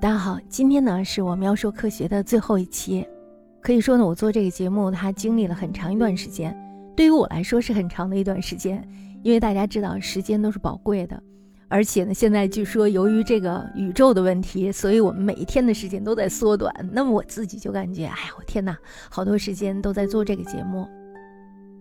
大家好，今天呢是我喵说科学的最后一期，可以说呢，我做这个节目它经历了很长一段时间，对于我来说是很长的一段时间，因为大家知道时间都是宝贵的，而且呢，现在据说由于这个宇宙的问题，所以我们每一天的时间都在缩短。那么我自己就感觉，哎呀，我天哪，好多时间都在做这个节目。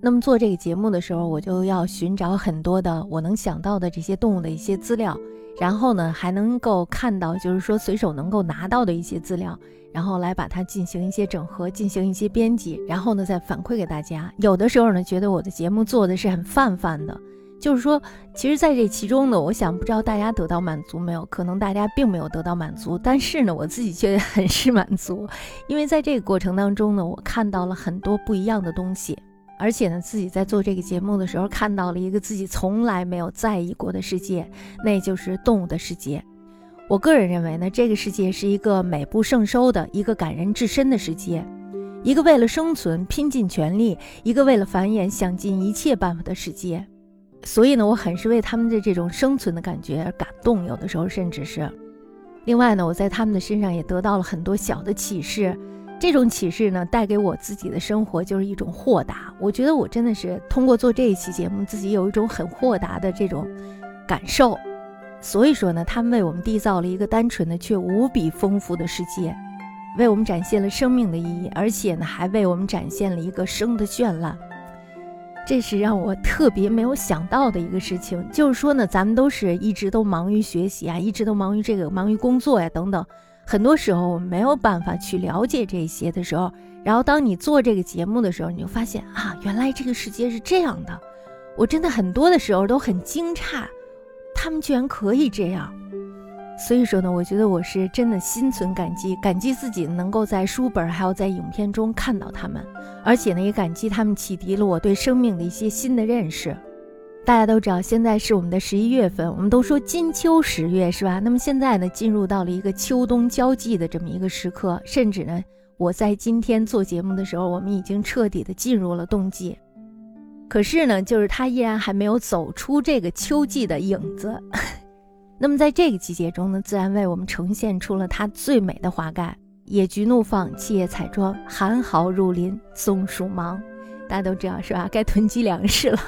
那么做这个节目的时候，我就要寻找很多的我能想到的这些动物的一些资料。然后呢，还能够看到，就是说随手能够拿到的一些资料，然后来把它进行一些整合，进行一些编辑，然后呢再反馈给大家。有的时候呢，觉得我的节目做的是很泛泛的，就是说，其实在这其中呢，我想不知道大家得到满足没有？可能大家并没有得到满足，但是呢，我自己却 很是满足，因为在这个过程当中呢，我看到了很多不一样的东西。而且呢，自己在做这个节目的时候，看到了一个自己从来没有在意过的世界，那就是动物的世界。我个人认为呢，这个世界是一个美不胜收的一个感人至深的世界，一个为了生存拼尽全力，一个为了繁衍想尽一切办法的世界。所以呢，我很是为他们的这种生存的感觉而感动，有的时候甚至是。另外呢，我在他们的身上也得到了很多小的启示。这种启示呢，带给我自己的生活就是一种豁达。我觉得我真的是通过做这一期节目，自己有一种很豁达的这种感受。所以说呢，他们为我们缔造了一个单纯的却无比丰富的世界，为我们展现了生命的意义，而且呢，还为我们展现了一个生的绚烂。这是让我特别没有想到的一个事情。就是说呢，咱们都是一直都忙于学习啊，一直都忙于这个，忙于工作呀，等等。很多时候我们没有办法去了解这些的时候，然后当你做这个节目的时候，你就发现啊，原来这个世界是这样的。我真的很多的时候都很惊诧，他们居然可以这样。所以说呢，我觉得我是真的心存感激，感激自己能够在书本还有在影片中看到他们，而且呢，也感激他们启迪了我对生命的一些新的认识。大家都知道，现在是我们的十一月份，我们都说金秋十月，是吧？那么现在呢，进入到了一个秋冬交际的这么一个时刻，甚至呢，我在今天做节目的时候，我们已经彻底的进入了冬季。可是呢，就是它依然还没有走出这个秋季的影子。那么在这个季节中呢，自然为我们呈现出了它最美的花盖：野菊怒放，七叶彩妆，寒号入林，松鼠忙。大家都知道是吧？该囤积粮食了。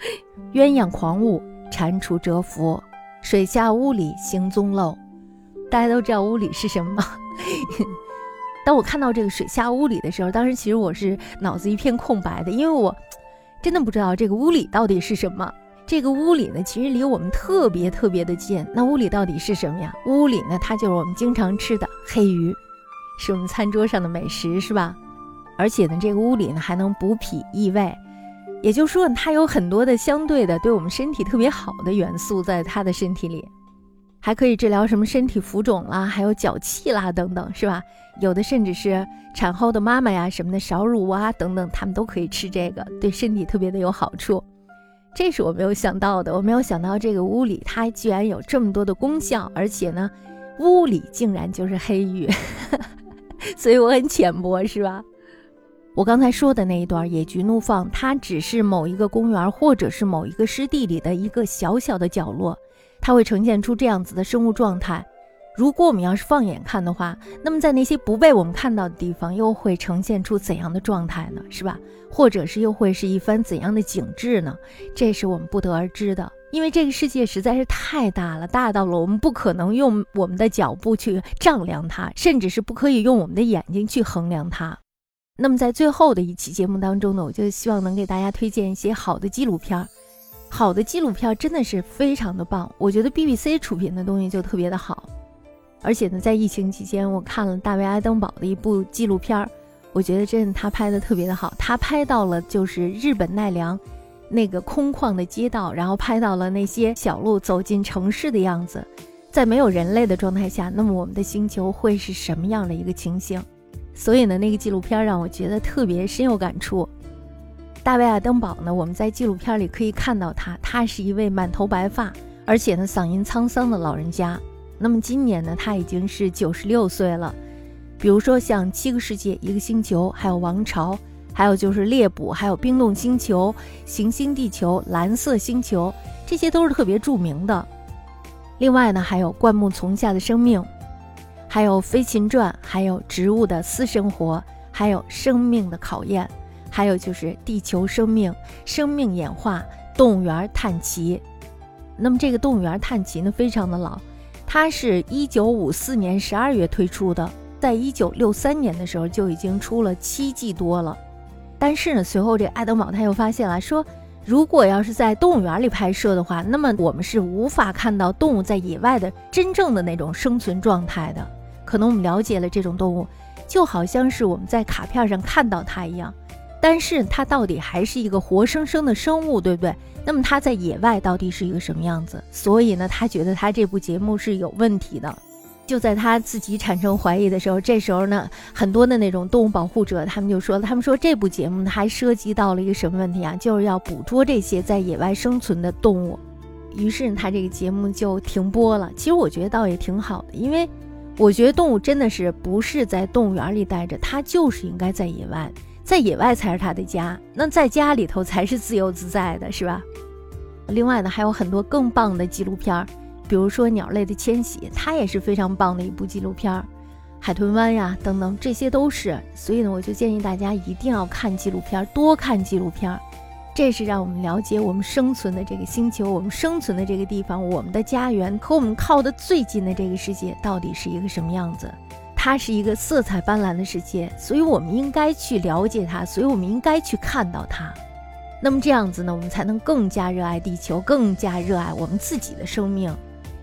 鸳鸯狂舞，蟾蜍蛰伏，水下屋里行踪漏。大家都知道屋里是什么吗？当我看到这个水下屋里的时候，当时其实我是脑子一片空白的，因为我 真的不知道这个屋里到底是什么。这个屋里呢，其实离我们特别特别的近。那屋里到底是什么呀？屋里呢，它就是我们经常吃的黑鱼，是我们餐桌上的美食，是吧？而且呢，这个屋里呢，还能补脾益胃。也就是说，它有很多的相对的对我们身体特别好的元素在它的身体里，还可以治疗什么身体浮肿啦，还有脚气啦等等，是吧？有的甚至是产后的妈妈呀什么的少乳啊等等，他们都可以吃这个，对身体特别的有好处。这是我没有想到的，我没有想到这个屋里它居然有这么多的功效，而且呢，屋里竟然就是黑鱼，所以我很浅薄，是吧？我刚才说的那一段野菊怒放，它只是某一个公园或者是某一个湿地里的一个小小的角落，它会呈现出这样子的生物状态。如果我们要是放眼看的话，那么在那些不被我们看到的地方，又会呈现出怎样的状态呢？是吧？或者是又会是一番怎样的景致呢？这是我们不得而知的，因为这个世界实在是太大了，大到了我们不可能用我们的脚步去丈量它，甚至是不可以用我们的眼睛去衡量它。那么在最后的一期节目当中呢，我就希望能给大家推荐一些好的纪录片儿。好的纪录片真的是非常的棒，我觉得 BBC 出品的东西就特别的好。而且呢，在疫情期间，我看了大卫·爱登堡的一部纪录片儿，我觉得真的他拍的特别的好。他拍到了就是日本奈良那个空旷的街道，然后拍到了那些小路走进城市的样子，在没有人类的状态下，那么我们的星球会是什么样的一个情形？所以呢，那个纪录片让我觉得特别深有感触。大卫·爱登堡呢，我们在纪录片里可以看到他，他是一位满头白发，而且呢嗓音沧桑的老人家。那么今年呢，他已经是九十六岁了。比如说像《七个世界一个星球》，还有《王朝》，还有就是《猎捕》，还有《冰冻星球》、《行星地球》、《蓝色星球》，这些都是特别著名的。另外呢，还有《灌木丛下的生命》。还有《飞禽传》，还有《植物的私生活》，还有《生命的考验》，还有就是《地球生命、生命演化》《动物园探奇》。那么这个《动物园探奇》呢，非常的老，它是一九五四年十二月推出的，在一九六三年的时候就已经出了七季多了。但是呢，随后这爱德堡他又发现了，说。如果要是在动物园里拍摄的话，那么我们是无法看到动物在野外的真正的那种生存状态的。可能我们了解了这种动物，就好像是我们在卡片上看到它一样，但是它到底还是一个活生生的生物，对不对？那么它在野外到底是一个什么样子？所以呢，他觉得他这部节目是有问题的。就在他自己产生怀疑的时候，这时候呢，很多的那种动物保护者，他们就说了，他们说这部节目呢还涉及到了一个什么问题啊？就是要捕捉这些在野外生存的动物。于是他这个节目就停播了。其实我觉得倒也挺好的，因为我觉得动物真的是不是在动物园里待着，它就是应该在野外，在野外才是它的家，那在家里头才是自由自在的，是吧？另外呢，还有很多更棒的纪录片儿。比如说鸟类的迁徙，它也是非常棒的一部纪录片儿，海豚湾呀等等，这些都是。所以呢，我就建议大家一定要看纪录片，多看纪录片儿，这是让我们了解我们生存的这个星球，我们生存的这个地方，我们的家园和我们靠的最近的这个世界到底是一个什么样子。它是一个色彩斑斓的世界，所以我们应该去了解它，所以我们应该去看到它。那么这样子呢，我们才能更加热爱地球，更加热爱我们自己的生命。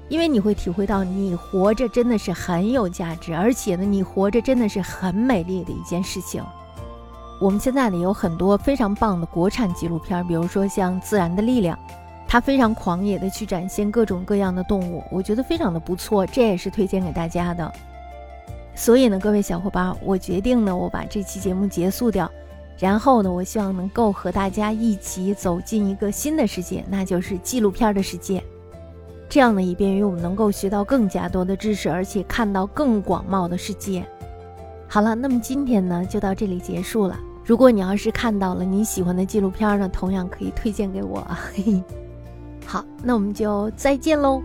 因为你会体会到，你活着真的是很有价值，而且呢，你活着真的是很美丽的一件事情。我们现在呢有很多非常棒的国产纪录片，比如说像《自然的力量》，它非常狂野的去展现各种各样的动物，我觉得非常的不错，这也是推荐给大家的。所以呢，各位小伙伴，我决定呢，我把这期节目结束掉，然后呢，我希望能够和大家一起走进一个新的世界，那就是纪录片的世界。这样呢，以便于我们能够学到更加多的知识，而且看到更广袤的世界。好了，那么今天呢就到这里结束了。如果你要是看到了你喜欢的纪录片呢，同样可以推荐给我。嘿 嘿，好，那我们就再见喽。